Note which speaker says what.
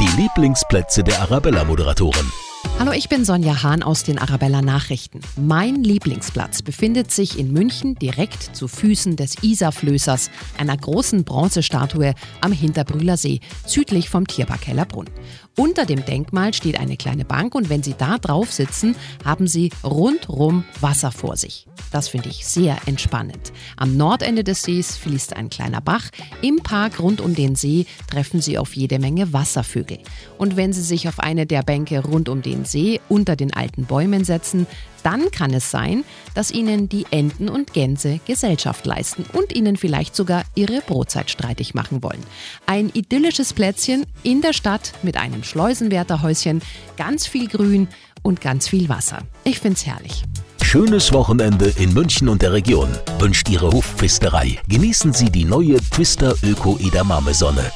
Speaker 1: Die Lieblingsplätze der Arabella-Moderatoren.
Speaker 2: Hallo, ich bin Sonja Hahn aus den Arabella Nachrichten. Mein Lieblingsplatz befindet sich in München direkt zu Füßen des Isarflößers, einer großen Bronzestatue am Hinterbrühler See, südlich vom Tierpark Hellerbrunn. Unter dem Denkmal steht eine kleine Bank und wenn Sie da drauf sitzen, haben Sie rundrum Wasser vor sich. Das finde ich sehr entspannend. Am Nordende des Sees fließt ein kleiner Bach. Im Park rund um den See treffen Sie auf jede Menge Wasservögel. Und wenn Sie sich auf eine der Bänke rund um den See unter den alten Bäumen setzen, dann kann es sein, dass Ihnen die Enten und Gänse Gesellschaft leisten und Ihnen vielleicht sogar Ihre Brotzeit streitig machen wollen. Ein idyllisches Plätzchen in der Stadt mit einem Schleusenwärterhäuschen, ganz viel Grün und ganz viel Wasser. Ich find's herrlich.
Speaker 1: Schönes Wochenende in München und der Region wünscht Ihre Hofpfisterei. Genießen Sie die neue Twister Öko Edamame Sonne.